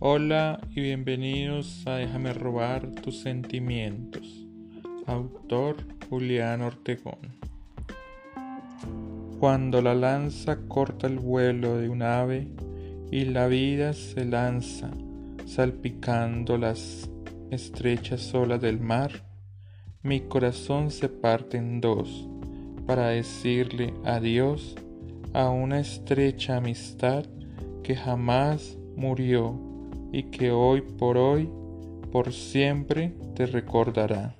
Hola y bienvenidos a Déjame robar tus sentimientos. Autor Julián Ortegón. Cuando la lanza corta el vuelo de un ave y la vida se lanza salpicando las estrechas olas del mar, mi corazón se parte en dos para decirle adiós a una estrecha amistad que jamás murió y que hoy por hoy, por siempre te recordará.